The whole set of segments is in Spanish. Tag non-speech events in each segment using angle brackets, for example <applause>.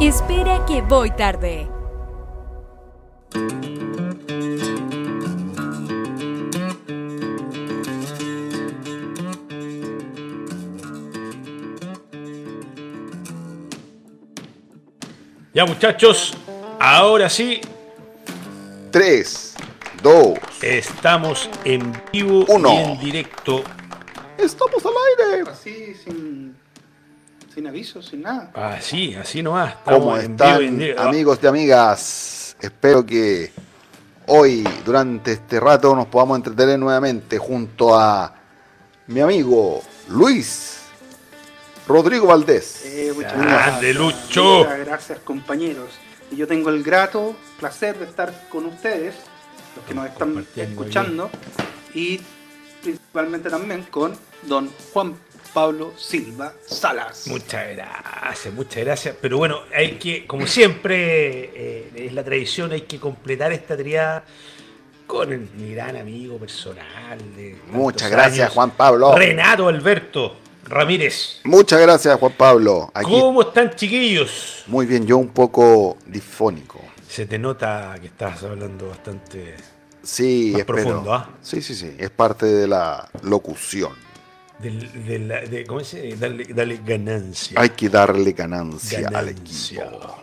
Espera que voy tarde. Ya muchachos, ahora sí 3, 2, estamos en vivo Uno. y en directo. estamos al aire. Así, sin, sin aviso, sin nada. Así, así nomás. ¿Cómo en están vivo en amigos y amigas? Espero que hoy, durante este rato, nos podamos entretener nuevamente junto a mi amigo Luis Rodrigo Valdés. Eh, muchas Grande, gracias. Lucho. Muchas gracias, compañeros. Y yo tengo el grato placer de estar con ustedes, los que nos están escuchando, y principalmente también con don Juan Pablo Silva Salas. Muchas gracias, muchas gracias. Pero bueno, hay que, como siempre, eh, es la tradición, hay que completar esta triada con el- mi gran amigo personal. De Muchas gracias, años, Juan Pablo. Renato Alberto Ramírez. Muchas gracias, Juan Pablo. Aquí. ¿Cómo están, chiquillos? Muy bien, yo un poco difónico. Se te nota que estás hablando bastante. Sí, Más profundo, ¿ah? Sí, sí, sí. Es parte de la locución. Del, de la- de- ¿Cómo se dice? Dale, dale ganancia. Hay que darle ganancia, al Ganancia. equipo.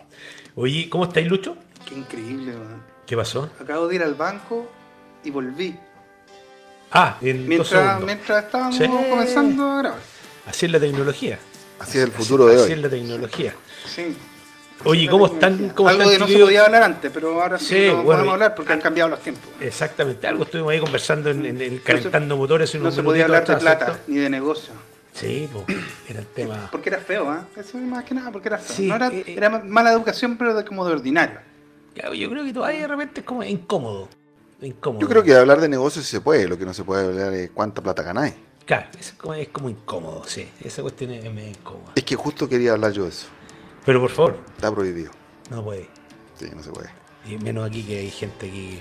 Oye, ¿cómo estáis, Lucho? Qué increíble, man. ¿Qué pasó? Acabo de ir al banco y volví. Ah, en dos Mientras, segundos. mientras estábamos Sí. comenzando a grabar. Así es la tecnología. Así es el futuro de Así hoy. es la tecnología. Sí. Oye, ¿cómo están? ¿Cómo Algo están, que no se podía hablar antes, pero ahora sí, Sí, no bueno, podemos hablar porque han cambiado los tiempos. Exactamente, algo estuvimos ahí conversando en, en el No se- calentando motores. en No se podía hablar de atrás, plata ni de negocio. Sí, pues, era el tema. Porque era feo, ¿ah? Eso es más que nada, porque era feo. Sí, no era, eh, eh. era mala educación, pero de, como de ordinario. Ya, Yo creo que todavía de repente es como incómodo. incómodo. Yo creo que hablar de negocios sí se puede, lo que no se puede hablar es cuánta plata ganáis. Claro, es como, es como incómodo, sí. Esa cuestión es, es medio incómoda. Es que justo quería hablar yo de eso. Pero por favor, Está prohibido. no puede. Sí, no se puede. Y menos aquí que hay gente aquí.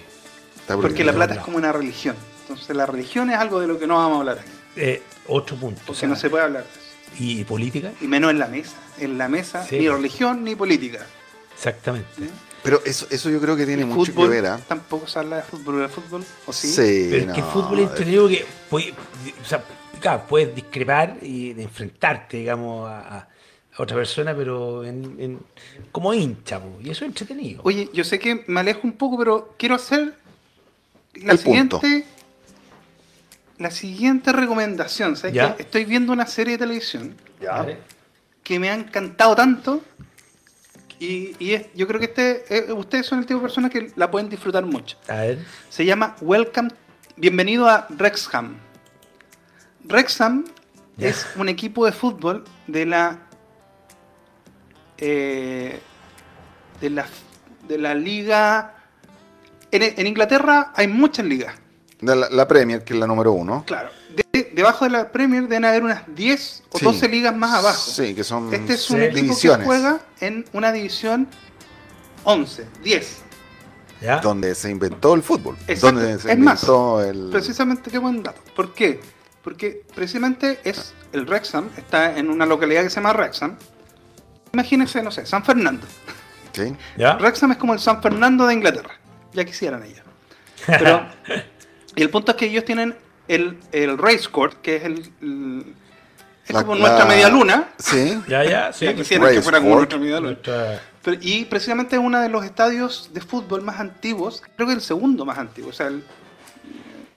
Está Porque la plata no. es como una religión. Entonces la religión es algo de lo que no vamos a hablar aquí. Eh, ocho puntos. Porque o sea, no se puede hablar de eso. ¿Y política? Y menos en la mesa. En la mesa, Sí. ni religión ni política. Exactamente. ¿sí? Pero eso, eso yo creo que tiene mucho fútbol, que ver, ¿ah? Tampoco se habla de fútbol, de fútbol, ¿o sí? Pero es que el no, fútbol es entretenido que puede- o sea, claro, puedes discrepar y enfrentarte, digamos, a, a- a otra persona, pero en, en- como hincha, po, y eso es entretenido. Oye, yo sé que me alejo un poco, pero quiero hacer la El punto. siguiente. La siguiente recomendación. ¿sabes Ya. qué? Estoy viendo una serie de televisión Ya. Que me ha encantado tanto. Y, y es- yo creo que este, eh, ustedes son el tipo de personas que la pueden disfrutar mucho. A ver, Se llama Welcome, bienvenido a Wrexham. Wrexham Ya. es un equipo de fútbol de la eh, de la de la liga. En, en Inglaterra hay muchas ligas, De La, la Premier, que es la número uno. claro. De- debajo de la Premier deben haber unas 10 o Sí. 12 ligas más abajo. Sí, que son Este es un Sí. equipo divisiones. que juega en una división 11, 10. ¿ya? donde se inventó el fútbol. Exacto. Donde se Es más, inventó el. Precisamente, qué buen dato. ¿Por qué? Porque precisamente es el Wrexham, está en una localidad que se llama Wrexham. Imagínense, no sé, San Fernando. Sí. <laughs> ¿Ya? Wrexham es como el San Fernando de Inglaterra. Ya quisieran ellos. Pero, y <laughs> el punto es que ellos tienen el, el race court, que es el. el- es La- como nuestra la- media luna. Sí. <laughs> Ya, ya, sí. ya quisieran que fuera como nuestra media luna. Nuestra- Pero- y precisamente es uno de los estadios de fútbol más antiguos, creo que el segundo más antiguo, o sea, el,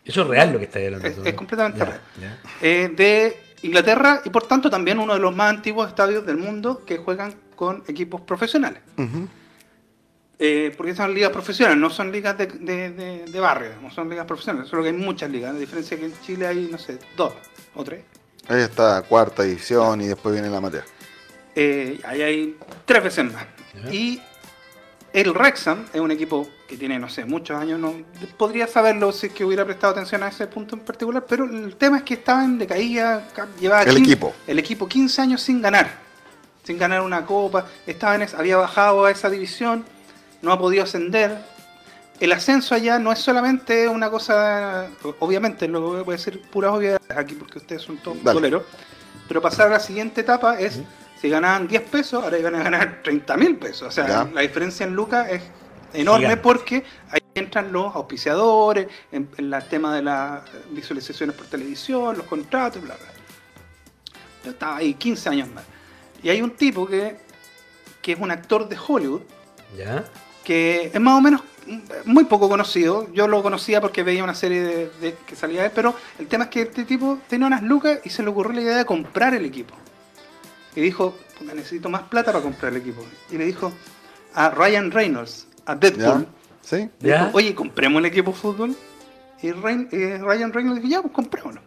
Eso es real lo que estáis hablando. Es- es completamente Ya, real. ya. eh, de Inglaterra y por tanto también uno de los más antiguos estadios del mundo que juegan con equipos profesionales. Ujú. Eh, porque son ligas profesionales, no son ligas de, de- de- de barrio, no son ligas profesionales, solo que hay muchas ligas, a diferencia que en Chile hay, no sé, dos o tres. Ahí está cuarta edición y después viene la amateur. Eh, ahí hay tres veces más. Y el Wrexham es un equipo que tiene, no sé, muchos años. No, podría saberlo si es que hubiera prestado atención a ese punto en particular, pero el tema es que estaba en decaída. ca- Llevaba El 15 equipo. El equipo 15 años sin ganar. Sin ganar una copa. Estaba en esa- había bajado a esa división. No ha podido ascender. El ascenso allá no es solamente una cosa. Obviamente, lo voy a decir puras obviedades aquí porque ustedes son todos boleros. Pero pasar a la siguiente etapa es Si ganaban 10 pesos, ahora iban a ganar <laughs> 30 mil pesos. O sea, Ya. la diferencia en lucas es enorme Gigante. porque ahí entran los auspiciadores, en, en el tema de las visualizaciones por televisión, los contratos, bla, bla. Yo estaba ahí 15 años más. Y hay un tipo que, que es un actor de Hollywood, ¿Ya? que es más o menos mm, muy poco conocido. Yo lo conocía porque veía una serie de, de- que salía de él, pero el tema es que este tipo tenía unas lucas y se le ocurrió la idea de comprar el equipo. Y dijo, "Puta, necesito más plata para comprar el equipo. Y le dijo a Ryan Reynolds, a ¿Ya? Deadpool, ¿Sí? le ¿Ya? dijo, oye, compremos el equipo de fútbol. Y Ryan, eh, Ryan Reynolds dijo, ya, pues comprémoslo.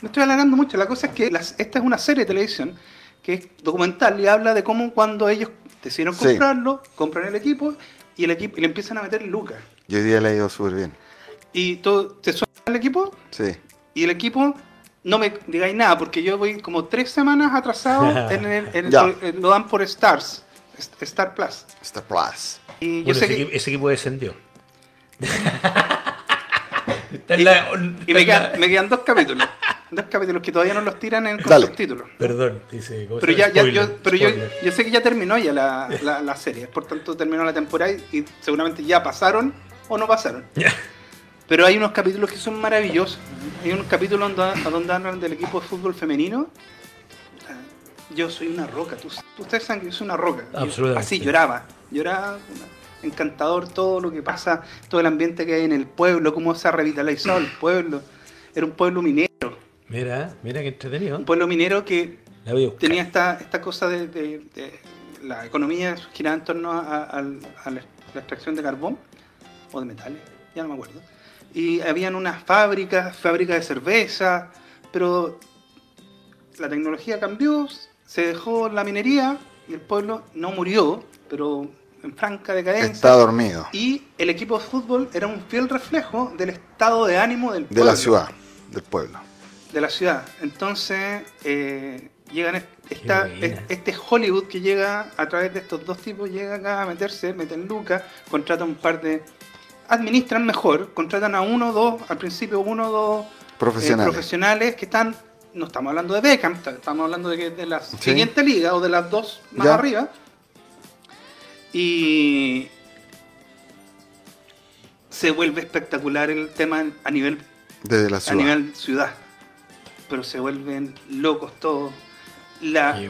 Me estoy alargando mucho. La cosa es que las- esta es una serie de televisión que es documental y habla de cómo cuando ellos decidieron Sí. comprarlo, compran el equipo y el equipo y le empiezan a meter lucas. Y hoy día le ha ido súper bien. Y todo, te suena el equipo Sí. y el equipo no me digáis nada porque yo voy como tres semanas atrasado <laughs> en el, en- eh, lo dan por Stars, Star Plus. Star Plus. Y yo Bueno, sé ese, que, equipo, ese equipo descendió. La- y me, quedan, me quedan dos capítulos. Dos capítulos que todavía no los tiran en, con subtítulos. Perdón, dice. ¿cómo se Pero ya, ya, yo, pero yo, yo sé que ya terminó ya la, <laughs> la, la serie, por tanto terminó la temporada y, y seguramente ya pasaron o no pasaron. <laughs> Pero hay unos capítulos que son maravillosos. Hay unos capítulos donde, donde hablan del equipo de fútbol femenino. Yo soy una roca, tú, ustedes saben que yo soy una roca. Yo Absolutamente. así lloraba, lloraba. Encantador todo lo que pasa, todo el ambiente que hay en el pueblo, cómo se ha revitalizado el pueblo. Era un pueblo minero, Mira, mira qué entretenido. un pueblo minero que tenía esta, esta cosa de, de- de la economía giraba en torno a, a- al- a la, la extracción de carbón o de metales, ya no me acuerdo. Y habían unas fábricas, fábricas de cerveza, pero la tecnología cambió, se dejó la minería y el pueblo no murió, pero en franca decadencia. Está dormido. Y el equipo de fútbol era un fiel reflejo del estado de ánimo del De pueblo la ciudad, del pueblo. de la ciudad. Entonces, eh, llegan est- esta, este Hollywood que llega a través de estos dos tipos, llega acá a meterse, meten lucas, contratan un par de. Administran mejor, contratan a uno o dos, al principio uno o dos eh, Profesionales. profesionales que están. No estamos hablando de Beckham, ta- estamos hablando de, que de la Sí. siguiente liga o de las dos más Ya. arriba. Y se vuelve espectacular el tema a nivel Desde la a ciudad. nivel ciudad. Pero se vuelven locos todos. La,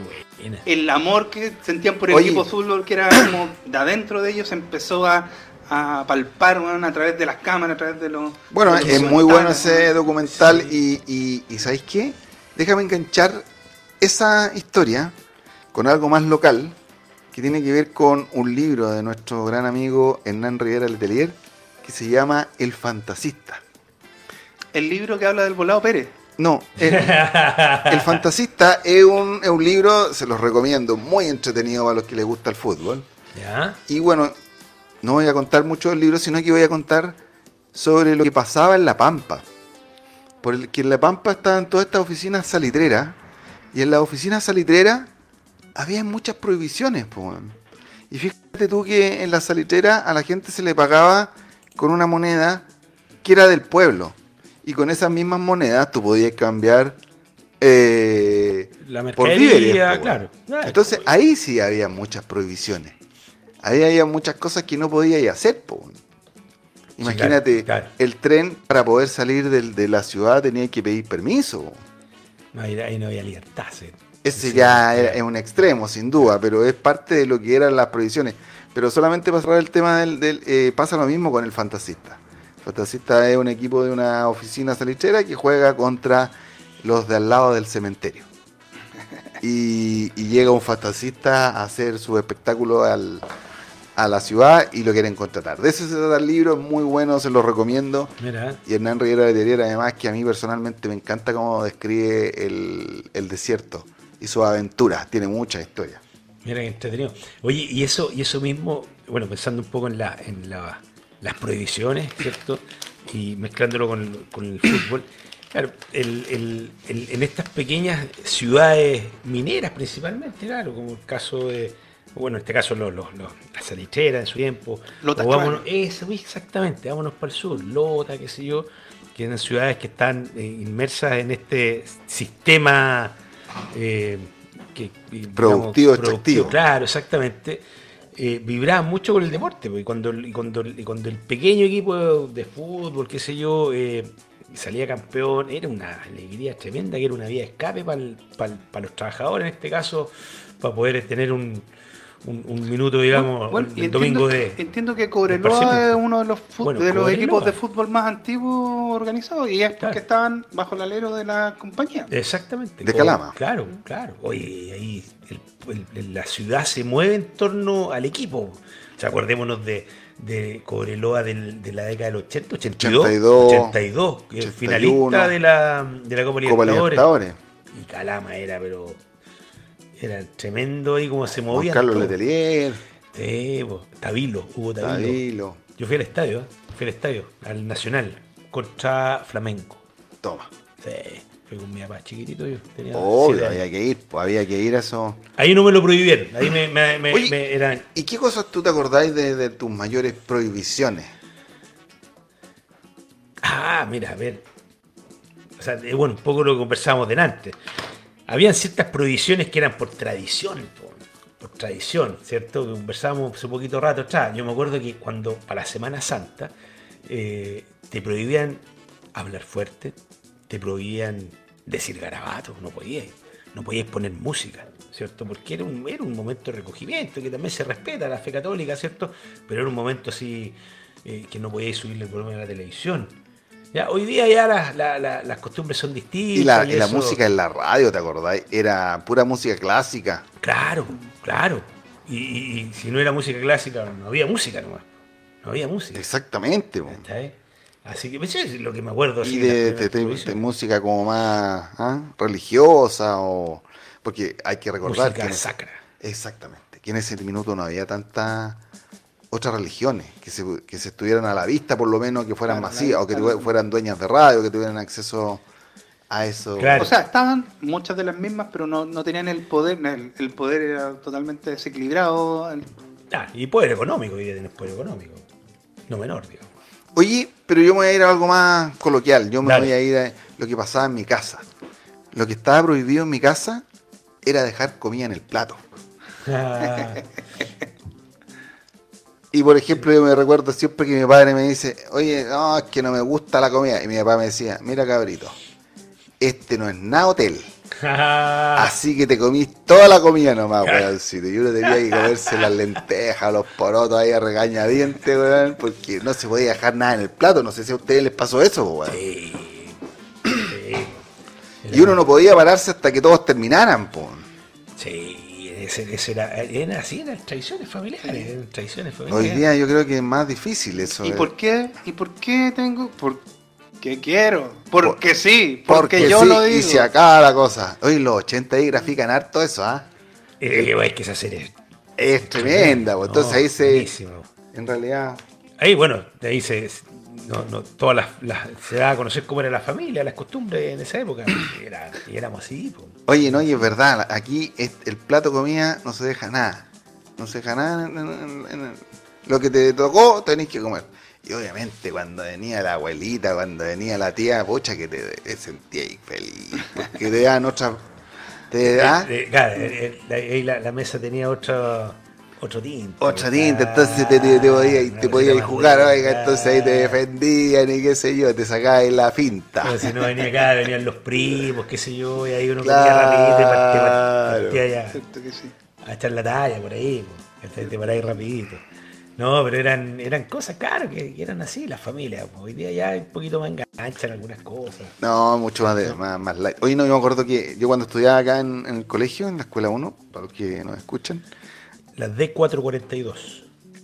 el amor que sentían por el Oye. equipo fútbol, que era como de adentro de ellos, empezó a, a palpar weón, a través de las cámaras, a través de los. Bueno, es muy bueno ese documental y, y, y ¿sabéis qué? Déjame enganchar esa historia con algo más local que tiene que ver con un libro de nuestro gran amigo Hernán Rivera Letelier que se llama El Fantasista. El libro que habla del volado Pérez. No, el, el Fantasista es un, es un libro, se los recomiendo, muy entretenido para los que les gusta el fútbol. ¿Ya? Y bueno, no voy a contar mucho del libro, sino que voy a contar sobre lo que pasaba en La Pampa. Porque en La Pampa estaban todas estas oficinas salitreras, y en las oficinas salitreras había muchas prohibiciones. po. Y fíjate tú que en la salitrera a la gente se le pagaba con una moneda que era del pueblo. Y con esas mismas monedas tú podías cambiar eh, La por víveres. po, claro. weón. Entonces ahí sí había muchas prohibiciones. Ahí había muchas cosas que no podías hacer. po. Imagínate, claro, claro. el tren para poder salir de la ciudad tenía que pedir permiso. No, ahí, no había libertad. sí. Ese Sí, ya era- es un extremo, sin duda, pero es parte de lo que eran las prohibiciones. Pero solamente para cerrar el tema del, del, eh, pasa lo mismo con el Fantasista. El Fantasista es un equipo de una oficina salitrera que juega contra los de al lado del cementerio. <laughs> Y, y llega un fantasista a hacer su espectáculo al- a la ciudad y lo quieren contratar. De eso se trata el libro, es muy bueno, se lo recomiendo. Mira, Y Hernán Rivera Letelier, además, que a mí personalmente me encanta cómo describe el, el desierto y sus aventuras. Tiene mucha historia. mira qué entretenido. Oye, y eso, y eso mismo, bueno, pensando un poco en, la, en la- las prohibiciones, ¿cierto? Y mezclándolo con, con el fútbol. Claro, el- el- el- en estas pequeñas ciudades mineras principalmente, claro, como el caso de, bueno, en este caso los, los, los- las salicheras en su tiempo. Lota o vámonos, eso, exactamente, vámonos para el sur, Lota, qué sé yo, que eran ciudades que están eh, inmersas en este sistema eh, que digamos, Productivo, extractivo. claro, exactamente, eh, vibraban mucho con el deporte. Y cuando, cuando, cuando el pequeño equipo de fútbol, qué sé yo, eh, salía campeón, era una alegría tremenda, que era una vía de escape para los trabajadores, en este caso, para poder tener un, un, un minuto, digamos, Bueno, el entiendo, domingo de... entiendo que Cobreloa es uno de los, Bueno, de los Cobreloa. equipos de fútbol más antiguos organizados y es porque Claro. estaban bajo el alero de la compañía. Exactamente. De Co- Calama. Claro, claro. Oye, ahí el- el- la ciudad se mueve en torno al equipo. O sea, acordémonos de, de Cobreloa del- de la década del 80, 82, 82, 82, que es 81, finalista de la, de la Copa Copa Libertadores. Libertadores. Y Calama era, pero era tremendo ahí como se movía. Carlos Letelier, Sí, po, Tabilo, Hugo Tabilo. Yo fui al estadio, ¿eh? fui al estadio, al Nacional, contra Flamenco. Toma. Sí, fui con mi papá chiquitito, yo tenía Obvio, había que ir, pues había que ir a eso. Ahí no me lo prohibieron, ahí me, me, me- Oye. me- eran... ¿Y qué cosas tú te acordáis de, de tus mayores prohibiciones? Ah, mira, a ver. O sea, bueno, un poco lo que conversábamos delante. Habían ciertas prohibiciones que eran por tradición, por, tradición, ¿cierto? Conversábamos hace poquito rato atrás. Yo me acuerdo que cuando, para la Semana Santa, eh, te prohibían hablar fuerte, te prohibían decir garabatos, no podías, no podías poner música, ¿cierto? Porque era un, era un momento de recogimiento, que también se respeta la fe católica, ¿cierto? Pero era un momento así eh, que no podías subirle el volumen a la televisión. Ya, hoy día ya las, la- la- las costumbres son distintas. Y la, y la eso- música en la radio, ¿te acordáis? Era pura música clásica. Claro, claro. Y, y- y si no era música clásica, no había música nomás. No había música. Exactamente. ¿cachai? Así que eso es lo que me acuerdo. Y de, música como más ¿ah? religiosa o... Porque hay que recordar música que... en- sacra. Exactamente. Que en ese minuto no había tantas otras religiones que se, que se estuvieran a la vista, por lo menos, que fueran Claro, masivas, o que fueran dueñas de radio, que tuvieran acceso a eso. Claro. O sea, estaban muchas de las mismas, pero no, no tenían el poder. El, el poder era totalmente desequilibrado. El- Ah, y poder económico, día tenés poder económico. No menor, digamos. Oye, pero yo me voy a ir a algo más coloquial. Yo me Dale. voy a ir a lo que pasaba en mi casa. Lo que estaba prohibido en mi casa era dejar comida en el plato. Ah, <laughs> Y por ejemplo, yo me recuerdo siempre que mi padre me dice, oye, no, es que no me gusta la comida. Y mi papá me decía, mira cabrito, este no es nada hotel. <laughs> Así que te comís toda la comida nomás, weoncito. Y uno tenía que comerse las lentejas, los porotos ahí a regañadientes, weón, porque no se podía dejar nada en el plato. No sé si a ustedes les pasó eso, weón. sí. Sí. Y uno no podía pararse hasta que todos terminaran, po. Sí, ese, era, era así, eran tradiciones familiares. eran tradiciones familiares. Hoy día yo creo que es más difícil eso. ¿Y eh. por qué? ¿Y por qué tengo? Porque quiero. Porque sí. Porque, Porque yo sí, lo digo. y se acaba la cosa. Hoy los 80 ahí grafican harto eso, ¿ah? Eh, que, hay que hacer es Es tremenda, pues. Entonces No, ahí se. buenísimo. En realidad. Ahí, bueno, de ahí se, no, no, todas las, las- se da a conocer cómo era la familia, las costumbres en esa época. Y, <coughs> era- y éramos así. po. Oye, no, y es verdad, aquí es- el plato de comida no se deja nada. No se deja nada. en- en- lo que te tocó, tenés que comer. Y obviamente cuando venía la abuelita, cuando venía la tía, pocha, que te, te sentías ahí feliz. Porque te dan otra... Te <laughs> da Eh, eh, claro, eh, eh, la- ahí la, la mesa tenía otro, otro tinte. otra tinta, entonces te, te, te podías, cosita podías más jugar, oiga, entonces ahí te defendían y qué sé yo, te sacabas la finta. Pero si no venía acá, venían los primos, qué sé yo, y ahí uno Claro. comía rapidito y partía, que sí. a echar la talla por ahí, que te, paráis rapidito. No, pero eran, eran cosas, claro, que, eran así las familias. Hoy día ya un poquito más enganchan algunas cosas. No, mucho más, de, más, más light. Oye, no, yo me acuerdo que yo cuando estudiaba acá en, en el colegio, en la escuela 1, para los que nos escuchan, Las D442.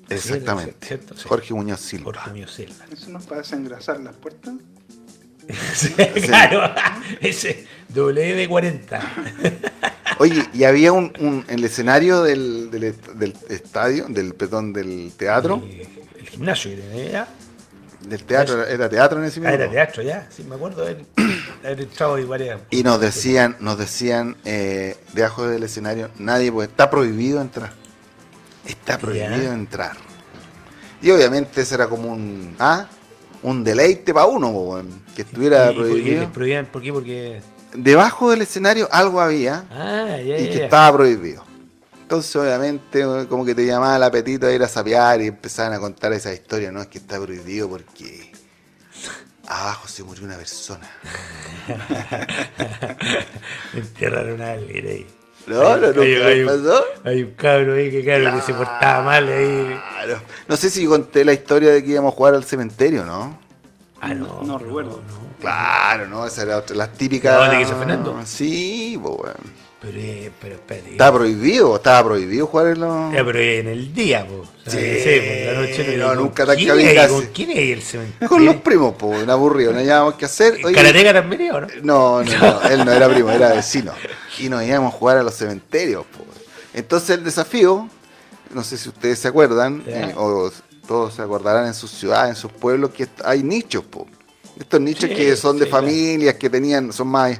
exactamente, ¿Cierto? Sí. Jorge Muñoz Silva. Jorge Muñoz Silva. ¿Eso nos parece engrasar las puertas? <laughs> Sí, Claro, ese WD40. Oye, y había un, un el escenario del, del, del estadio, del perdón, del teatro, El gimnasio que tenía ya. del teatro, era, era teatro en ese Ah, minuto. era teatro ya, sí, me acuerdo haber, <coughs> haber entrado y varias. Y nos decían, nos decían, eh, debajo del escenario, nadie puede, está prohibido entrar. Está prohibido Ya. entrar. Y obviamente ese era como un, ¿ah? un deleite para uno, que estuviera Y- y, y prohibido. les prohibían, ¿por qué? Porque debajo del escenario algo había Ah, ya, y ya, que estaba prohibido. Entonces, obviamente, como que te llamaba el apetito de ir a sapear y empezaban a contar esa historia. No, es que está prohibido porque abajo se murió una persona. <laughs> Enterraron a alguien ahí. No, no, no, Hay- ¿qué hay un- pasó? Hay un cabro ahí que, claro, que se portaba mal ahí. Claro. No sé si conté la historia de que íbamos a jugar al cementerio, ¿no? Ah, no. No recuerdo. Claro, ¿no? Esa era otra, las típicas. ¿La que hizo Fernando? Sí, pues, weón. Pero, eh, pero espérate. Estaba prohibido, estaba prohibido jugar en los. Ya, pero en el día, po. O sea, Sí, no sé, po, en la noche no, ¿con nunca tan kamikaze. ¿Con quién hay el cementerio? Con los primos, pues, en aburrido, no hallábamos qué hacer. Oye, ¿Karateka también iba, o no? No, no, <laughs> no, él no era primo, era vecino. Y nos íbamos a jugar a los cementerios. po. Entonces el desafío, no sé si ustedes se acuerdan, eh, o todos se acordarán en sus ciudades, en sus pueblos, que hay nichos. po. Estos nichos Sí, que son de sí, familias, que tenían, son más,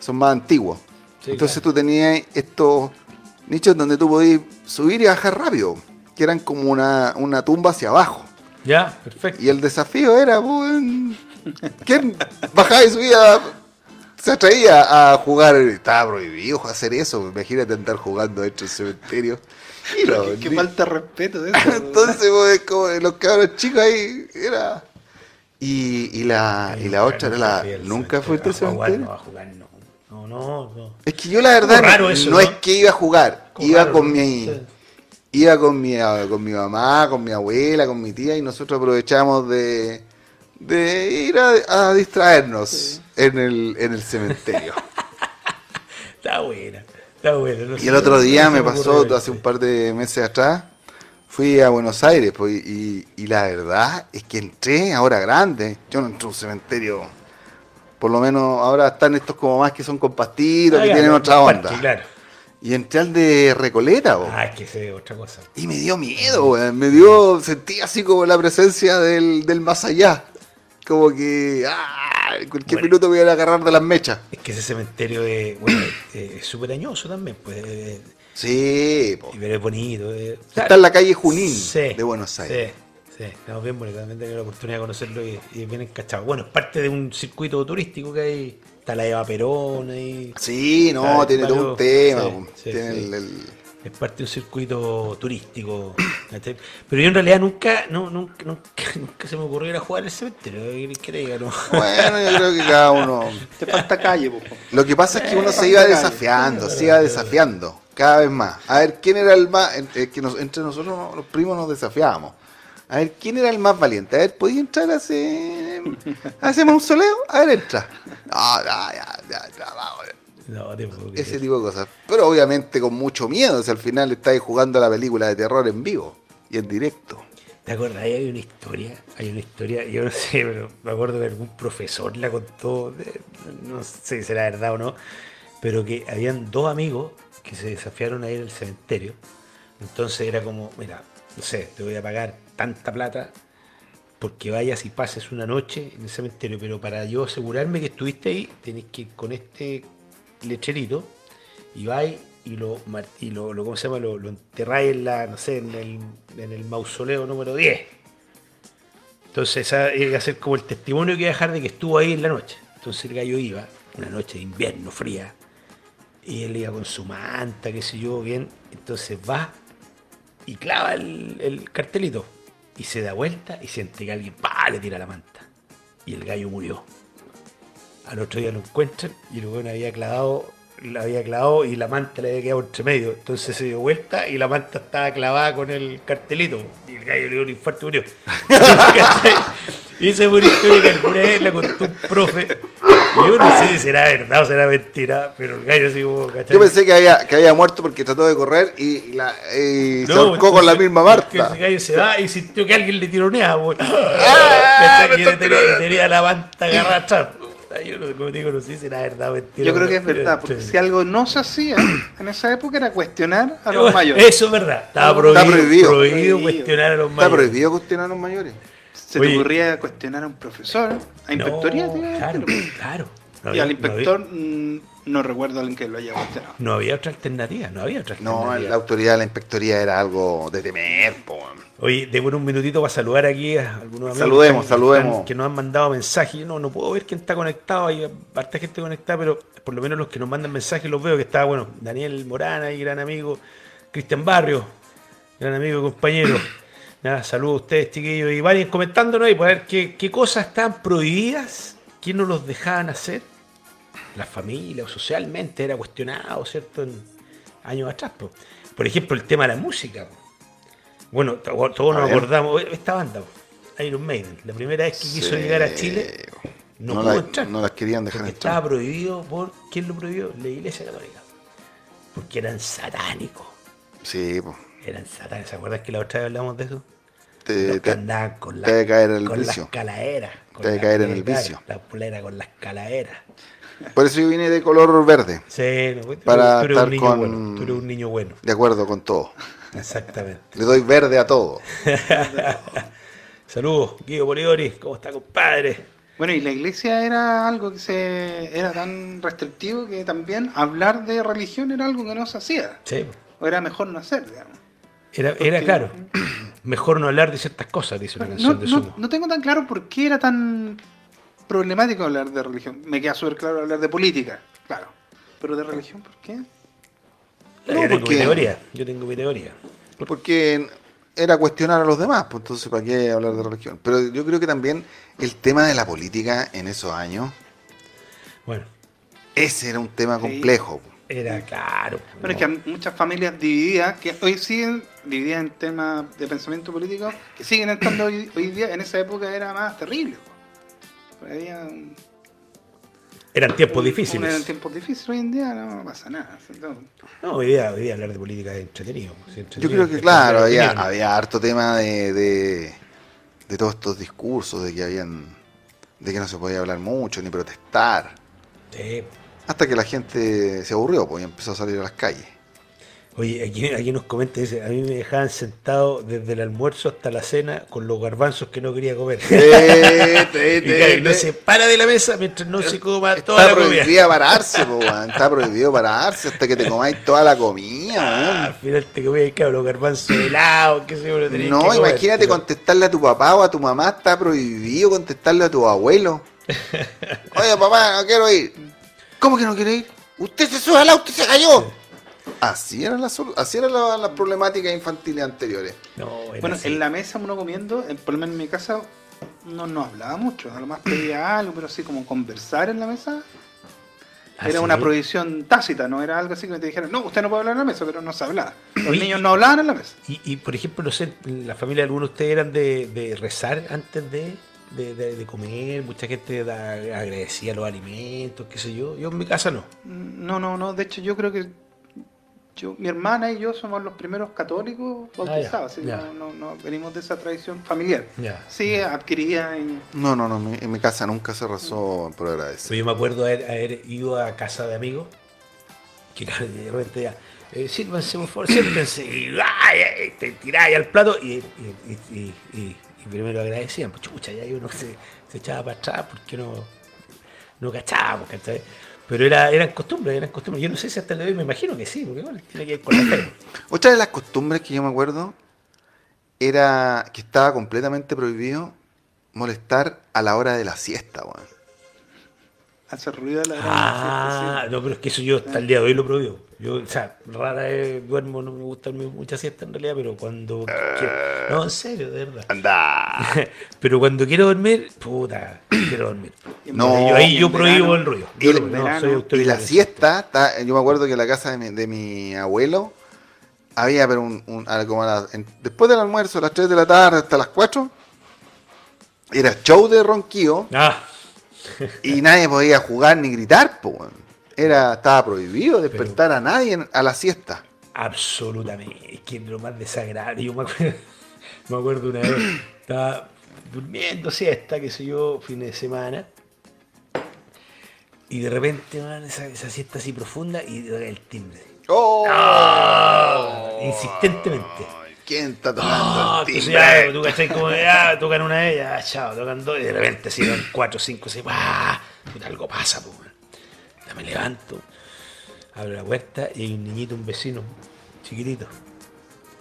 son más antiguos. Sí, Entonces claro. tú tenías estos nichos donde tú podías subir y bajar rápido, que eran como una, una tumba hacia abajo. Ya, perfecto. Y el desafío era, ¿quién bajaba y subía? Se atraía a jugar, estaba prohibido hacer eso, imagínate andar jugando dentro del cementerio. Y Qué ni- falta de respeto de eso. Entonces, pues, como los cabros chicos ahí, era... Y, y la, y la otra era la... ¿Nunca fuiste al A jugar, cementerio? No. Es que yo la verdad raro no, eso, no ¿no? es que iba a jugar, Como iba raro, con mi... Sí. Iba con mi, con mi mamá, con mi abuela, con mi tía y nosotros aprovechamos de, de ir a, a distraernos en, el, en el cementerio. <laughs> Está buena. Está buena. no y el otro día me pasó, hace un par de meses atrás, fui a Buenos Aires pues, y, y la verdad es que entré ahora grande. Yo no entré a un cementerio, por lo menos ahora están estos como más que son con pastitos, Ah, que ya, tienen otra onda. parche, claro. Y entré al de Recoleta, po. Ah, es que se ve otra cosa. Y me dio miedo, weón. Me dio, sentí así como la presencia del, del más allá. Como que, ah, en cualquier Bueno. minuto me iban a agarrar de las mechas. Es que ese cementerio es, bueno, <coughs> eh, súper añoso también, pues. eh, Sí, po. y pero es bonito. eh. Está en la calle Junín Sí, de Buenos Aires. Sí, sí, estamos bien bonito. También tengo la oportunidad de conocerlo y, y bien encachado. Bueno, es parte de un circuito turístico que hay. Está la Eva Perón ahí. Sí, no, tiene todo un tema. sí, po. sí, tiene sí. el- el- Es parte de un circuito turístico. Pero yo en realidad nunca, no, nunca, nunca, <laughs> nunca se me ocurrió ir a jugar al cementerio. ¿qué diga? No. Bueno, yo creo que cada uno. Te falta calle, po. Lo que pasa es que uno Eh, se iba desafiando, se iba desafiando cada vez más. A ver quién era el más. eh, que nos- entre nosotros los primos nos desafiábamos. A ver quién era el más valiente. A ver, ¿podía entrar a ese, a ese mausoleo? A ver, entra. No, ya, ya, ya, ya, vamos. No, Ese tipo de cosas. Pero obviamente con mucho miedo. Si al final estáis jugando la película de terror en vivo y en directo. ¿Te acuerdas? Ahí hay una historia, hay una historia, yo no sé, pero me acuerdo que algún profesor la contó, no sé si será verdad o no, pero que habían dos amigos que se desafiaron a ir al cementerio. Entonces era como, mira, no sé, te voy a pagar tanta plata porque vayas y pases una noche en el cementerio, pero para yo asegurarme que estuviste ahí, tenés que ir con este lecherito y vais y lo, y lo, ¿cómo se llama? Lo, enterráis en la, no sé, en el, en el mausoleo número 10. Entonces esa iba a ser como el testimonio que iba a dejar de que estuvo ahí en la noche. Entonces el gallo iba, una noche de invierno fría, y él iba con su manta, qué sé yo, bien. Entonces va y clava el cartelito. Y se da vuelta y siente que alguien ¡pa! le tira la manta. Y el gallo murió. Al otro día lo encuentran y el weón había clavado, la había clavado y la manta le había quedado entre medio. Entonces se dio vuelta y la manta estaba clavada con el cartelito. Y el gallo le dio un infarto y murió. <laughs> <laughs> Y una historia que alguna vez la contó un profe. Yo no sé si será verdad o será mentira, pero el gallo así como, ¿cachai? Yo pensé que había, que había muerto porque trató de correr y, la, y se No, ahorcó con la misma Marta. ese gallo se va y sintió que alguien le tironea, weón. Ah, que tenía, tenía la manta agarrada atrás. Yo no, como digo, no sé si era verdad o mentira. Yo creo que es verdad, porque sí. si algo no se hacía en esa época era cuestionar a los mayores. Eso es verdad. Estaba prohibido, Está prohibido. prohibido Prohibido. cuestionar a los Está mayores. prohibido cuestionar a los mayores. Se Oye. te ocurría cuestionar a un profesor, a No, inspectoría, claro, claro. No y al no inspector mm, no, recuerdo a alguien que lo haya cuestionado. No había otra alternativa, no había otra No, alternativa. la autoridad de la inspectoría era algo de temer, po. Oye, debo un minutito para saludar aquí a algunos amigos Saludemos, que, saludemos. que nos han mandado mensajes. Yo no, no puedo ver quién está conectado, hay harta gente conectada, pero por lo menos los que nos mandan mensajes los veo, que está, bueno, Daniel Morana, y gran amigo, Cristian Barrio, gran amigo y compañero. Nada, saludos a ustedes, chiquillos, y vayan comentándonos y para ver qué, qué cosas estaban prohibidas, quién no los dejaban hacer. La familia o socialmente era cuestionado, ¿cierto? En años atrás. po. Por ejemplo, el tema de la música. po. Bueno, to- todos nos acordamos, esta banda, Iron Maiden, la primera vez que quiso llegar a Chile, no, No pudo la- entrar. no las querían dejar entrar. estaba prohibido por. ¿Quién lo prohibió? La Iglesia Católica. Porque eran satánicos. Sí, po. Eran satánicos. ¿Se acuerdan que la otra vez hablamos de eso? Te- te- andaban con, la, te debe caer en el con vicio. las caladeras. con Te debe la- caer en el vicio. La polera con las caladeras. Por eso yo vine de color verde, Sí, no, Para tú eres estar un niño con- bueno. Tú eres un niño bueno. de acuerdo con todo. Exactamente. Le doy verde a todo. <laughs> Saludos, Guido Polidori. ¿Cómo está, compadre? Bueno, y la iglesia era algo que se era tan restrictivo que también hablar de religión era algo que no se hacía. Sí. O era mejor no hacer, digamos. Era, era claro. <clears throat> Mejor no hablar de ciertas cosas, dice una No, canción de no- Sumo. no tengo tan claro por qué era tan problemático hablar de religión. Me queda súper claro hablar de política, claro. Pero de religión, ¿por qué? Yo No, tengo porque- mi teoría. Yo tengo mi teoría. Porque era cuestionar a los demás, pues entonces ¿para qué hablar de religión? Pero yo creo que también el tema de la política en esos años, Bueno, ese era un tema Sí. Era claro. Bueno, es que hay muchas familias divididas, que hoy siguen divididas en temas de pensamiento político, que siguen estando hoy, hoy día, en esa época era más terrible. po. Había un- Eran tiempos un- difíciles. Eran tiempos difíciles, hoy en día no pasa nada. Entonces, No, hoy día, hoy día hablar de política es entretenido. Yo creo que claro, había, había harto tema de, de, de todos estos discursos, de que habían, de que no se podía hablar mucho ni protestar, Sí. Hasta que la gente se aburrió, pues y empezó a salir a las calles. Oye, aquí, aquí nos comenta, dice, a mí me dejaban sentado desde el almuerzo hasta la cena con los garbanzos que no quería comer. Te- te- te- y no se para de la mesa mientras no se coma toda Está la comida. prohibido pararse, po. Está prohibido pararse hasta que te comáis toda la comida, Ah, al final te comías los garbanzos helados, qué sé yo, lo que No, imagínate contestarle a tu papá o a tu mamá, está prohibido contestarle a tu abuelo. <laughs> Oye, papá, no quiero ir. ¿Cómo que no quiere ir? Usted se sube al auto y se cayó. Así eran las, solu- así eran las, las problemáticas infantiles anteriores. No, bueno, así. en la mesa uno comiendo, lo menos en mi casa, no no hablaba mucho, a lo más pedía algo, pero así como conversar en la mesa Ah, era ¿sí? una prohibición tácita, no era algo así que te dijeran, no, usted no puede hablar en la mesa, pero no se hablaba. Los Oye, niños no hablaban en la mesa. Y, y, por ejemplo, no sé, en la familia de algunos de ustedes eran de, de rezar antes de, de, de- de comer, mucha gente da- agradecía los alimentos, qué sé yo. Yo en mi casa no. No, no, no, de hecho yo creo que yo, mi hermana y yo somos los primeros católicos bautizados, Ah, ya, así que ya. no, no, no venimos de esa tradición familiar. Ya. Sí, adquirida en... No, no, no, en mi- casa nunca se rezó por agradecer. Yo me acuerdo haber, haber ido a casa de amigos, que de repente ya, eh, sírvanse por favor, siéntense, y ¡ay! ay, te tiráis al plato y, y, y- y- primero agradecían, pues chucha, ya uno se, se echaba para atrás porque no, no cachábamos, ¿cachai? Pero era, eran costumbres, eran costumbres. Yo no sé si hasta el hoy me imagino que sí, porque igual tiene que ver con la fe. Otra de las costumbres que yo me acuerdo era que estaba completamente prohibido molestar a la hora de la siesta, weón. Hacer ruido a la Ah, siesta, sí. no, pero es que eso yo hasta el día de hoy lo prohíbo. Yo, o sea, rara vez duermo, no me gusta dormir mucha siesta en realidad, pero cuando quiero- No, en serio, de verdad. Anda. <laughs> pero cuando quiero dormir, puta, <coughs> quiero dormir. No, yo, ahí yo prohíbo verano, el ruido. y Yo el no, no, verano, soy Y la siesta, ta- yo me acuerdo que en la casa de mi, de mi abuelo había, pero un, un- a- como a la- en- después del almuerzo, a las 3 de la tarde hasta las 4, era show de ronquío Ah, <laughs> y nadie podía jugar ni gritar, weón. Era, estaba prohibido despertar a nadie a la siesta. absolutamente. Es que lo más desagradable. Yo me acuerdo, <laughs> me acuerdo una vez, estaba durmiendo siesta, qué sé yo, fines de semana. Y de repente, man, esa, esa siesta así profunda y el timbre. ¡Oh! Insistentemente. ¿Quién está tocando Ah, el entonces timbre? ya, tú cachai como ya, tocan una de ellas, chao, tocan dos, y de repente si dan cuatro, cinco, seis, ¡ah! Puta, algo pasa. Puta, me levanto, abro la puerta y hay un niñito, un vecino, chiquitito.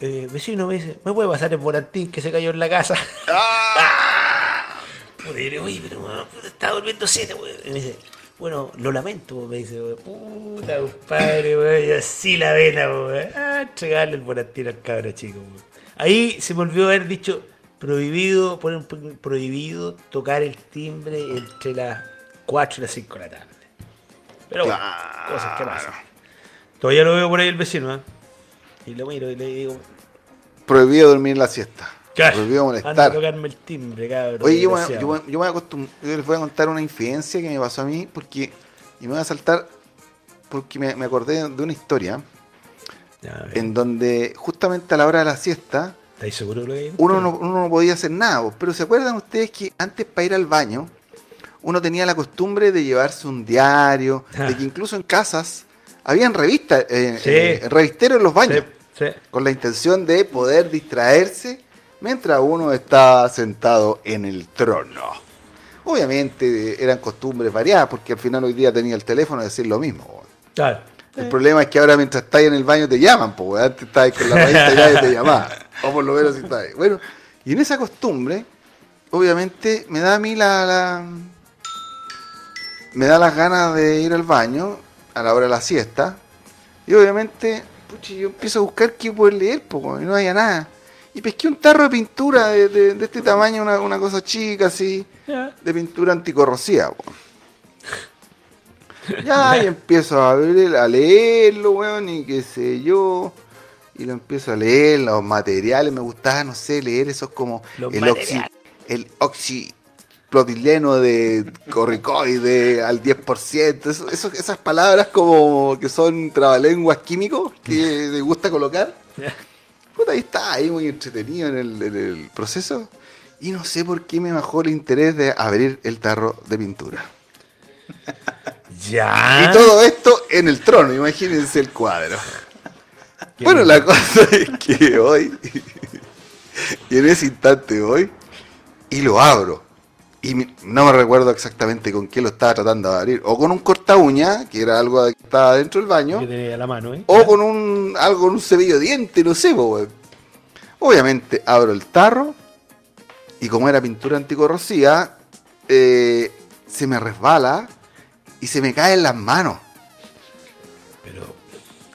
Eh, vecino me dice, ¿me puede pasar el volantín que se cayó en la casa? <laughs> Puta, yo le digo, oye, pero puta, estaba durmiendo siete, weón. Y me dice, bueno, lo lamento, me dice, puta, compadre, weón, así la vena, weón. Ah, entregarle el volantín al cabro chico, weón. Ahí se me olvidó haber dicho, prohibido, poner un po- prohibido tocar el timbre entre las 4 y las 5 de la tarde. Pero bueno, Claro. cosas que pasan. Todavía lo veo por ahí el vecino, ¿eh? Y lo miro y le digo, Prohibido dormir la siesta. "Cash, Prohibido anda a molestar. tocarme el timbre, cabrón. Oye, yo, me- desgraciado". yo, les voy a contar una infidencia que me pasó a mí porque y me voy a saltar porque me, me acordé de una historia a en donde justamente a la hora de la siesta uno no, uno no podía hacer nada, pero ¿se acuerdan ustedes que antes para ir al baño uno tenía la costumbre de llevarse un diario, Ah. de que incluso en casas habían revistas, eh, Sí. eh, revisteros en los baños, Sí, sí. con la intención de poder distraerse mientras uno está sentado en el trono. Obviamente eh, eran costumbres variadas, porque al final hoy día tenía el teléfono de decir lo mismo. Claro. El problema es que ahora mientras estás en el baño te llaman, pues antes estabas con la revista y te <laughs> llamaba. O por lo menos si estabas. Bueno, y en esa costumbre, obviamente, me da a mí la, la- me da las ganas de ir al baño a la hora de la siesta. Y obviamente, puchi, yo empiezo a buscar qué poder leer, y no había nada. Y pesqué un tarro de pintura de, de- de este tamaño, una, una cosa chica así de pintura anticorrosiva, weón. Ya, y empiezo a, ver- a leerlo, weón, y qué sé yo. Y lo empiezo a leer, los materiales, me gustaba, no sé, leer esos como Los el oxi, materiales. el oxipropileno de corricoide al 10%, eso- eso- esas palabras como que son trabalenguas químicos que le gusta colocar. Puta, ahí está, ahí muy entretenido en el, en el proceso. Y no sé por qué me bajó el interés de abrir el tarro de pintura. <laughs> Ya. Y todo esto en el trono, imagínense el cuadro. Bueno, la cosa es que hoy, <laughs> y en ese instante voy, y lo abro. Y no me recuerdo exactamente con qué lo estaba tratando de abrir. O con un corta uña, que era algo que estaba dentro del baño. Que tenía la mano, ¿eh? O con un algo con un cepillo de diente, no sé, weón. Obviamente abro el tarro y como era pintura anticorrosiva, eh, se me resbala y se me cae en las manos. Pero,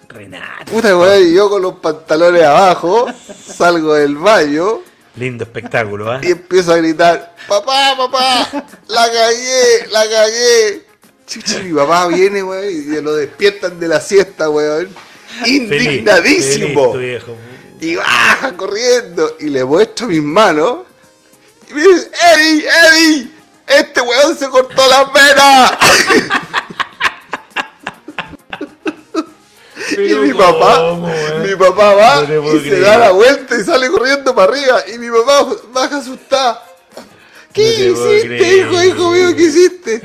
Renato. Puta, weón, y yo con los pantalones abajo salgo del baño Lindo espectáculo, ¿ah? y empiezo a gritar, papá, papá, la cagué, la cagué. Chucha, mi papá viene, weón, y lo despiertan de la siesta, weón. Feliz, Indignadísimo. feliz tu viejo. Y baja corriendo y le muestro mis manos. Y me dice, Eddie, Eddie, este weón se cortó las venas. <laughs> y mi papá, ¿cómo, weón? mi papá va No y se da la vuelta y sale corriendo para arriba. Y mi papá baja asustada. ¿Qué No hiciste, hijo, hijo mío? ¿Qué hiciste?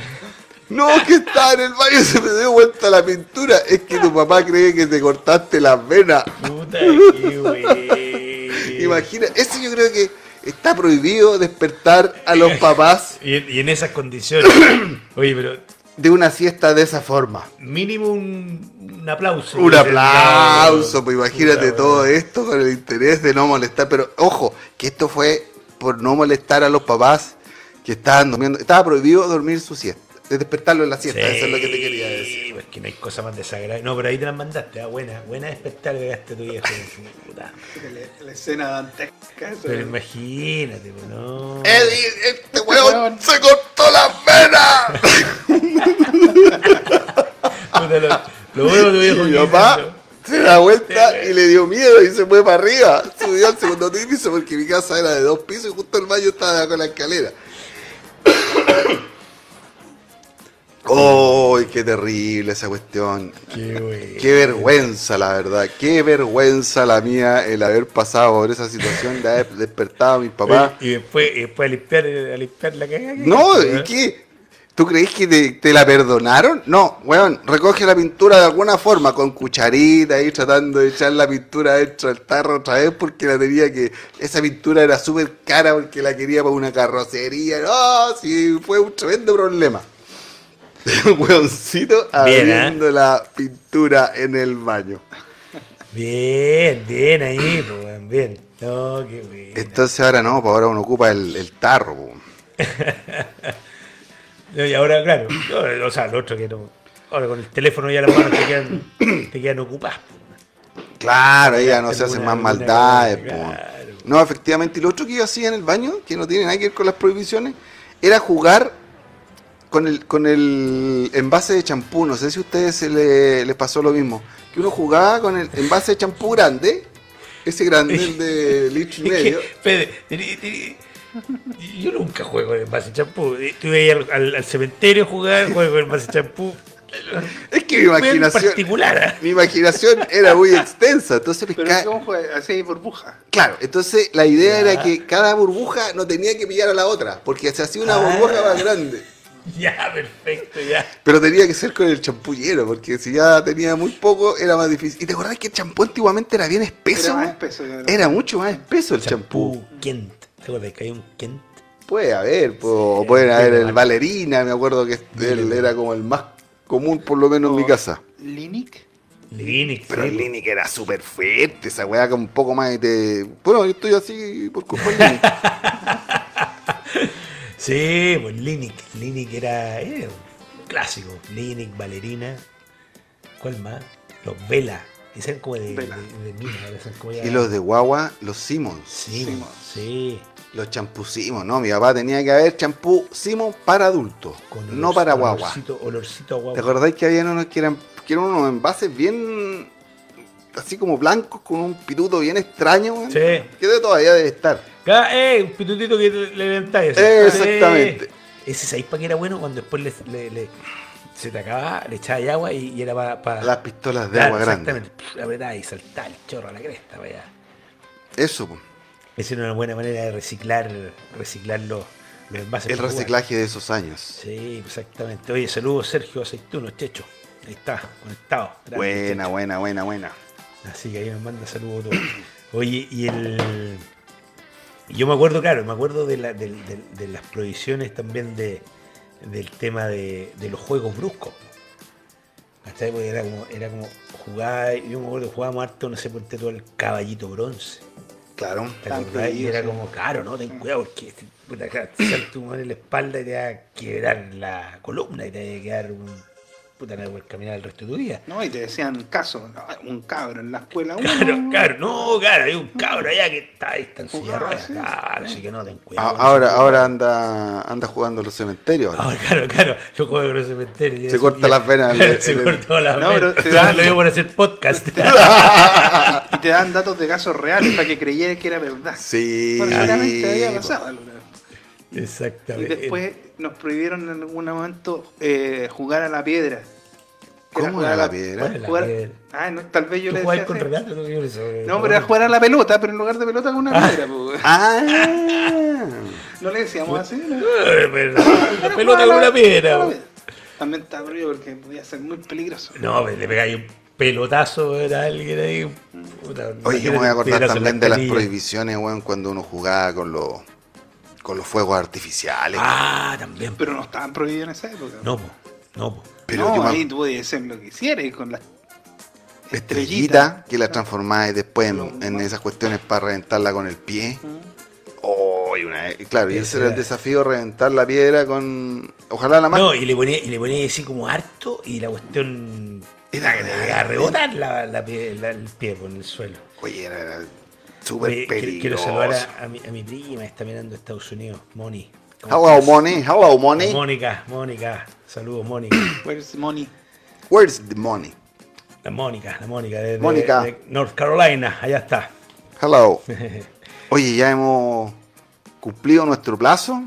No, que estaba en el baño y se me dio vuelta la pintura. Es que tu papá cree que te cortaste las venas. Puta que. Imagina, eso yo creo que está prohibido despertar a los <laughs> papás Y, en- y en esas condiciones. Oye, pero de una siesta de esa forma. mínimo un, un aplauso. Un aplauso, pues imagínate todo esto con el interés de no molestar. Pero ojo, que esto fue por no molestar a los papás que estaban durmiendo. Estaba prohibido dormir su siesta, de despertarlo en la siesta, eso es lo que te quería decir. Sí, pues que no hay cosa más desagradable. No, pero ahí te las mandaste, ah, buena, buena despertar que gaste tu viejo. La, la escena dantesca. eso. Pero imagínate, pues no. Eddie, este weón se cortó las venas. <laughs> <laughs> Lo, veo tu viejo. Y mi papá se da vuelta y le dio miedo y se fue para arriba. Subió al segundo piso porque mi casa era de dos pisos y justo el baño estaba debajo de la escalera. <coughs> ¡Uy, qué terrible esa cuestión! Qué wey. Qué vergüenza, la verdad. Qué vergüenza la mía el haber pasado por esa situación de haber despertado a mi papá. Y después, y después a limpiar, a limpiar la cagada. que No, ¿y weón. qué? ¿Tú crees que te, te la perdonaron? No, weón, recoge la pintura de alguna forma, con cucharita ahí tratando de echar la pintura dentro del tarro otra vez porque la tenía que... Esa pintura era súper cara porque la quería para una carrocería. No, sí, fue un tremendo problema. <laughs> un hueoncito Bien, ¿eh? abriendo la pintura en el baño. Bien, bien ahí, pues, weón, bien. No, qué. Entonces ahora no, pues ahora uno ocupa el, el tarro. po. <laughs> Y ahora, claro, no, o sea, lo otro que no. Ahora con el teléfono ya las manos te quedan, te quedan ocupadas. Claro, ya no se hacen más maldades. claro. No, efectivamente. Y lo otro que yo hacía en el baño, que no tiene nada que ver con las prohibiciones, era jugar con el, con el envase de champú. No sé si a ustedes se le, les pasó lo mismo. Que uno jugaba con el envase de champú grande, ese grande, el de <laughs> litro y medio. <laughs> yo nunca juego con el base de champú. Estuve ahí al, al- cementerio a jugar, juego con el base de champú. <laughs> Es que mi en imaginación, particular. ¿eh? mi imaginación era muy extensa. Entonces Pero ¿cómo fue? Así hay burbuja. Claro, entonces la idea Ya. era que cada burbuja no tenía que pillar a la otra, porque se hacía una Ah. burbuja más grande. <laughs> Ya, perfecto, ya. Pero tenía que ser con el champú lleno, porque si ya tenía muy poco era más difícil. ¿Y te acordás que el champú antiguamente era bien espeso? Era más espeso. Era mucho más espeso el champú. Champú Kent. ¿Te acuerdas que hay un Kent? Puede haber, po- Sí, pueden haber el. Valerina, me acuerdo que él era como el más común, por lo menos en mi casa. Linic. Linux. Pero sí, el. Linic era súper fuerte, esa weá con un poco más de... Bueno, yo estoy así por culpa del Linic. <laughs> Sí, pues Linux. Linux era, era un clásico. Linux, Valerina. ¿Cuál más? Los Vela. Como de, de, de mina, Y los de guagua, los Simmons. Sí, Simons. sí. Los champusimos, ¿no? Mi papá tenía que haber champú Simon para adultos, no para guagua. Olorcito, olorcito a guagua. ¿Te acordáis que habían unos que eran, que eran unos envases bien así como blancos con un pituto bien extraño? Sí. Que todavía debe estar. ¡Eh! Un pitutito que le le levantáis. Exactamente. Eh, Ese sabéis para qué era bueno cuando después le, le- le- se te acababa, le echaba agua y, y era para. Las pistolas de agua grande. Exactamente. Apretaba y saltaba el chorro a la cresta. Vaya. Eso, po. Esa era una buena manera de reciclar, reciclar los, los envases. el reciclaje de esos años. Sí, exactamente. Oye, saludos Sergio Aceituno, Checho. Ahí está, conectado. Grande, Buena, Checho. buena, buena, buena. Así que ahí nos manda saludos todos. <coughs> Oye, y el. Yo me acuerdo, claro, me acuerdo de, la- las prohibiciones también de, del tema de, de los juegos bruscos. Hasta ahí era como, era como jugar, yo me acuerdo que jugábamos harto, no sé, ponte todo el caballito bronce. Claro. Y era como, claro, ¿no? Ten cuidado porque puta, te en la espalda y te va a quebrar la columna y te va a quedar un puta, no poder caminar el resto de tu vida. ¿no? Y te decían caso, no, un cabro en la escuela. Claro, uno- claro, no, claro, hay un cabro allá que está ahí, está en silla claro, así que no, ten cuidado. ahora, ahora anda, anda jugando en los cementerios. ahora. Ahora, claro, claro, yo juego con los cementerios. y Se corta y- las venas, <laughs> se cortó las No, venas. pero Ya dan- lo digo por hacer podcast. Y te dan datos de casos reales para que creyeras que era verdad. Sí. Porque seguramente había po. pasado alguna vez. Y Exactamente. después nos prohibieron en algún momento eh, jugar a la piedra. ¿Cómo jugar era a la piedra? ¿Cuál es la jugar- piedra? Ah, no, tal vez yo ¿Tú le decía. con. Renato? No, yo no pero era jugar a la pelota, pero en lugar de pelota con una Ah. piedra. pues. Ah. No le decíamos así. ¿no? Pero- La pelota con la- una piedra. la bo. piedra. También estaba prohibido porque podía ser muy peligroso. No, pero le pegáis un pelotazo a alguien ahí. puta, Oye, yo me voy a acordar también la de las prohibiciones, weón, cuando uno jugaba con los con los fuegos artificiales. Ah, también. Pero no estaban prohibidos en esa época. No, po, no, po. pero no, ahí tú podías hacer lo que quisieras y con las estrellita que la transformáis después en, esas cuestiones para reventarla con el pie. Oh, y una claro, y Ese era el era- desafío, reventar la piedra con... Ojalá la mano. No, y le ponía, y le ponía así como harto y la cuestión Era era que grande. le a rebotar la, la pie- la- el pie por el suelo. Oye, era, era súper Oye, quiero- quiero peligroso. saludar a, a mi, a mi prima, está mirando Estados Unidos, Moni. ¿Cómo Hello, estás? money. Hello, money. Mónica, Mónica. Saludos, Mónica. Where's money? Where's the money? La Mónica, la Mónica de, Mónica. de North Carolina, allá está. Hello. <laughs> Oye, ya hemos cumplido nuestro plazo.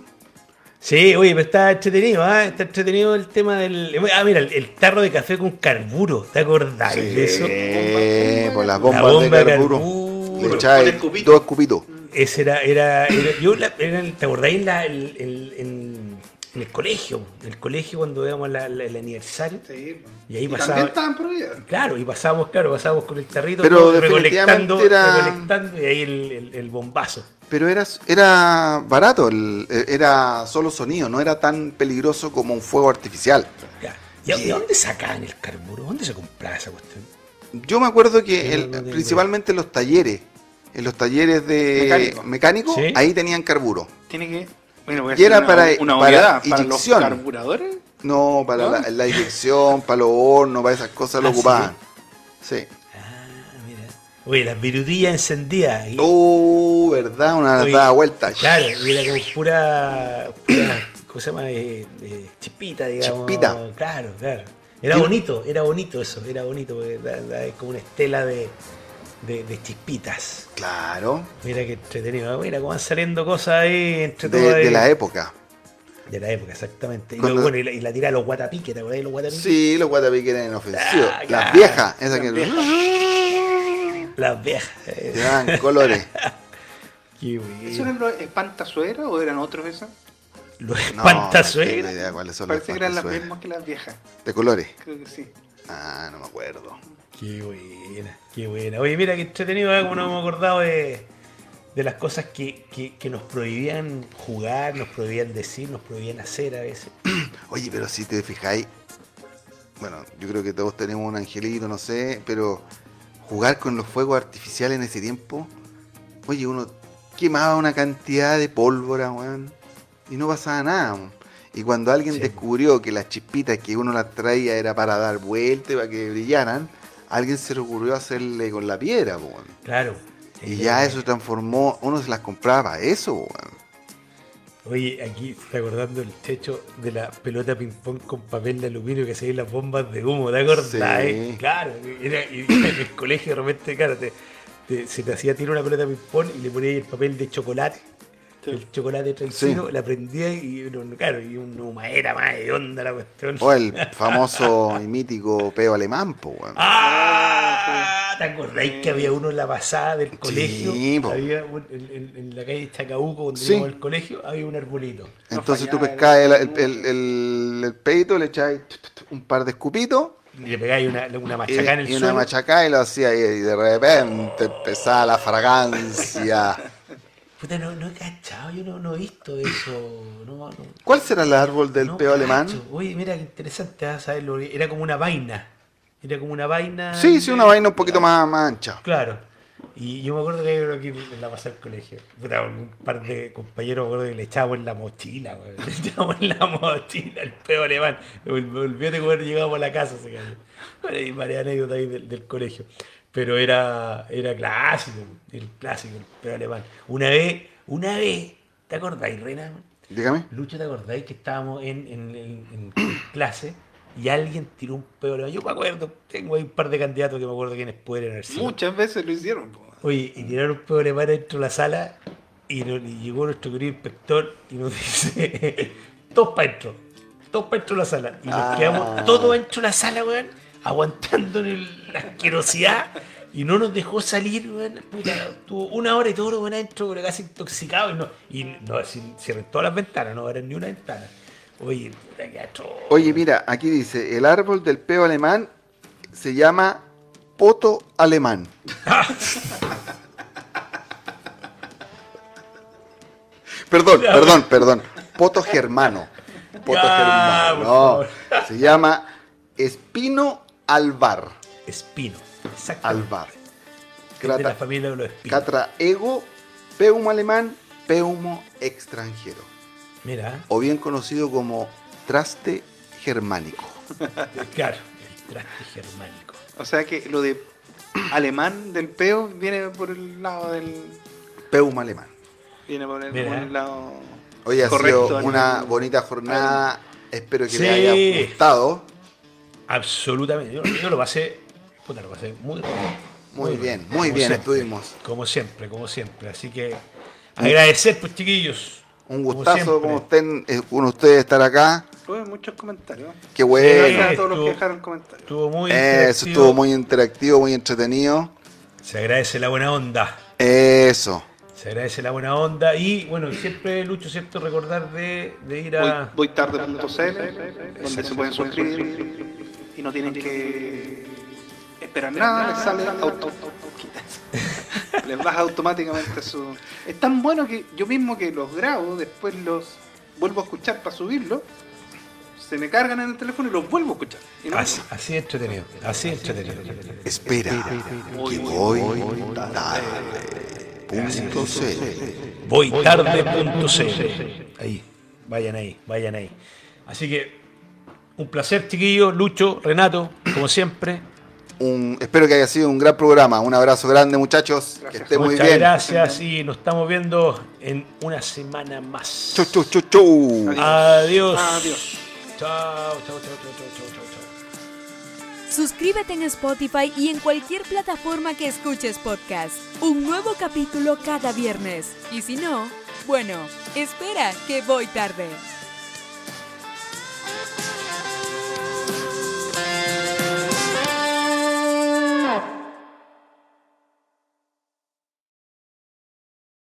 Sí, oye, pero está entretenido, ¿ah? Está entretenido el tema del. Ah, mira, el, el tarro de café con carburo, ¿te acordás de eso? Por las La bombas bomba de de carburo. carburo. Le echáis Con escupito. dos escupitos. Ese era, era, era- yo la- era el- ¿te acordáis la, el, el- en, en el colegio, en el colegio cuando veíamos la- la- el aniversario. Sí, Y ahí prohibidas. Claro, y pasábamos, claro, pasábamos con el tarrito, Pero todo, recolectando, era- recolectando, y ahí el, el- el bombazo. Pero era, era barato, el- era solo sonido, no era tan peligroso como un fuego artificial. Ya. ¿Y de dónde sacaban el carburo? ¿Dónde se compraba esa cuestión? Yo me acuerdo que el- principalmente en los talleres, en los talleres de Mecánico. mecánico, Sí. ahí tenían carburo. Tiene que. Bueno, voy a Y era hacer una, para- una para obviedad, para los inyección. carburadores. No, para ¿No? La, la inyección, para los hornos, para esas cosas lo Ah, ocupaban. Sí. Ah, mira. Oye, las virutillas encendidas. y- Uh, ¿verdad? Una Oye, dada vuelta. Claro, y era como pura, pura ¿cómo se llama? Eh, eh, chispita, digamos. Chispita. Claro, claro. Era bonito, era bonito eso, era bonito, porque da- da- es como una estela de, de, de chispitas. Claro. Mira qué entretenido, mira cómo van saliendo cosas ahí entre De, ahí. de la época. De la época, exactamente. Y, Cuando- luego, bueno, y la, y la tira a los guatapiques, ¿te acordás de los guatapiques? Sí, los guatapiques eran inofensivos. Ah, Las claro. viejas, esas que. Las viejas. Te daban colores. <laughs> qué ¿Eso bueno. eran los espantasueras o eran otros esos? Los No, no tengo espantasuegros. idea cuáles son los Parece que eran las mismas que las viejas. De colores. Creo que sí. Ah, no me acuerdo. Qué buena, qué buena. Oye, mira qué entretenido, ¿eh? como nos hemos acordado de, de las cosas que, que- que nos prohibían jugar, nos prohibían decir, nos prohibían hacer a veces. <clears throat> Oye, pero si te fijáis, bueno, yo creo que todos tenemos un angelito, no sé, pero jugar con los fuegos artificiales en ese tiempo, oye, uno quemaba una cantidad de pólvora, weón, y no pasaba nada. Y cuando alguien Sí. descubrió que las chispitas que uno las traía era para dar vuelta y para que brillaran, alguien se le ocurrió hacerle con la piedra, po. Claro. Y ya eso transformó, uno se las compraba para eso, weón. Oye, aquí está acordando el techo de la pelota ping-pong con papel de aluminio que se ve las bombas de humo, ¿te acordás? Sí. eh? Claro, era, y en el colegio de repente, claro, te- te- se te hacía tirar una pelota ping-pong y le ponías el papel de chocolate. El chocolate traicino, Sí. la prendía y, claro, y una humadera más de onda la cuestión. O el <laughs> famoso y mítico peo alemán, po, weón. ¡Ah! ¿Te acordáis que había uno en la pasada del colegio? Sí, había un- en, en- en la calle Chacabuco, donde Sí. íbamos al colegio, había un arbolito. Entonces tú pescabas el, era- el, el, el- el peito, le echabas un par de escupitos Y le pegáis una, una machacá en el y una suelo. machacá y lo hacía y, y de repente empezaba la fragancia. Puta, no, no he cachado, yo no, no he visto eso. No, no, ¿Cuál será el árbol del no peo cacho. alemán? Oye, mira qué interesante, ¿ah? saberlo. Era como una vaina. Era como una vaina. Sí, sí, una vaina un poquito más, más ancha. Claro. Y yo me acuerdo que uno aquí en la pasada del colegio. Puta, un par de compañeros me acuerdo que le echábamos en la mochila, weón. <laughs> Le echábamos en la mochila el peo alemán. Me olvidé de cuando llegábamos a la casa, se cayó. Bueno, hay varias anécdotas ahí del, del colegio. Pero era, era clásico, el clásico, el peo alemán. Una vez, una vez, ¿te acordáis, Rena? Dígame. Lucho, ¿te acordáis que estábamos en, en- en- en clase y alguien tiró un peo alemán? Yo me acuerdo, tengo ahí un par de candidatos que me acuerdo quiénes pueden haber sido. Muchas veces lo hicieron. po. Oye, y tiraron un pedo alemán dentro de la sala y, no- y llegó nuestro querido inspector y nos <laughs> dice, todos para adentro, todos para dentro de la sala. Y nos Ah. quedamos todos dentro de la sala, weón, aguantando la asquerosidad y no nos dejó salir. Puta, tuvo una hora y todo, weón, adentro, casi intoxicado y no, y no cierren todas las ventanas, no eran ni una ventana. Oye, puta, atroz. Oye, mira, aquí dice, el árbol del peo alemán se llama poto alemán. <laughs> perdón, perdón, perdón. Poto germano. Poto Ya, germano. No, se llama espino albar. Espino, exacto. Albar. de la Crata- familia de los espinos. Catra ego, peumo alemán, peumo extranjero. Mira, O bien conocido como traste germánico. claro, el traste germánico. O sea que lo de alemán del peo viene por el lado del. Peumo alemán. Viene por el, Mira. por el lado. Hoy ha correcto sido una bonita jornada. Espero que Sí. les haya gustado. Absolutamente. Yo, yo lo pasé, puta, lo pasé muy bien. Muy bien, muy bien siempre. estuvimos. Como siempre, como siempre. Así que agradecer, pues chiquillos. Un gustazo como estén, eh, con ustedes estar acá. Tuve muchos comentarios. Qué Sí, bueno. Gracias a todos los que dejaron comentarios. Estuvo muy Eso interactivo. estuvo muy interactivo, muy entretenido. Se agradece la buena onda. Eso. Se agradece la buena onda y bueno, siempre Lucho, ¿cierto? Recordar de, de ir Voy, a... voy tarde.cl, donde se pueden suscribir y no tienen que esperar nada, les sale auto. <laughs> les baja automáticamente su. Es tan bueno que yo mismo que los grabo, después los vuelvo a escuchar para subirlo, se me cargan en el teléfono y los vuelvo a escuchar. No- Así, así entretenido, así entretenido. Espera, que voy tarde.cl. Voy tarde.cl. Ahí, vayan ahí, vayan ahí. Así que un placer, chiquillos, Lucho, Renato, como siempre. Un, espero que haya sido un gran programa. Un abrazo grande, muchachos. Que estén muy Muchas bien. gracias y nos estamos viendo en una semana más. Chu, chu, chu, chu. Adiós. Adiós. Chao, chao, chao, chao, chao, chao, chao, chao. Suscríbete en Spotify y en cualquier plataforma que escuches podcast. Un nuevo capítulo cada viernes. Y si no, bueno, espera que voy tarde.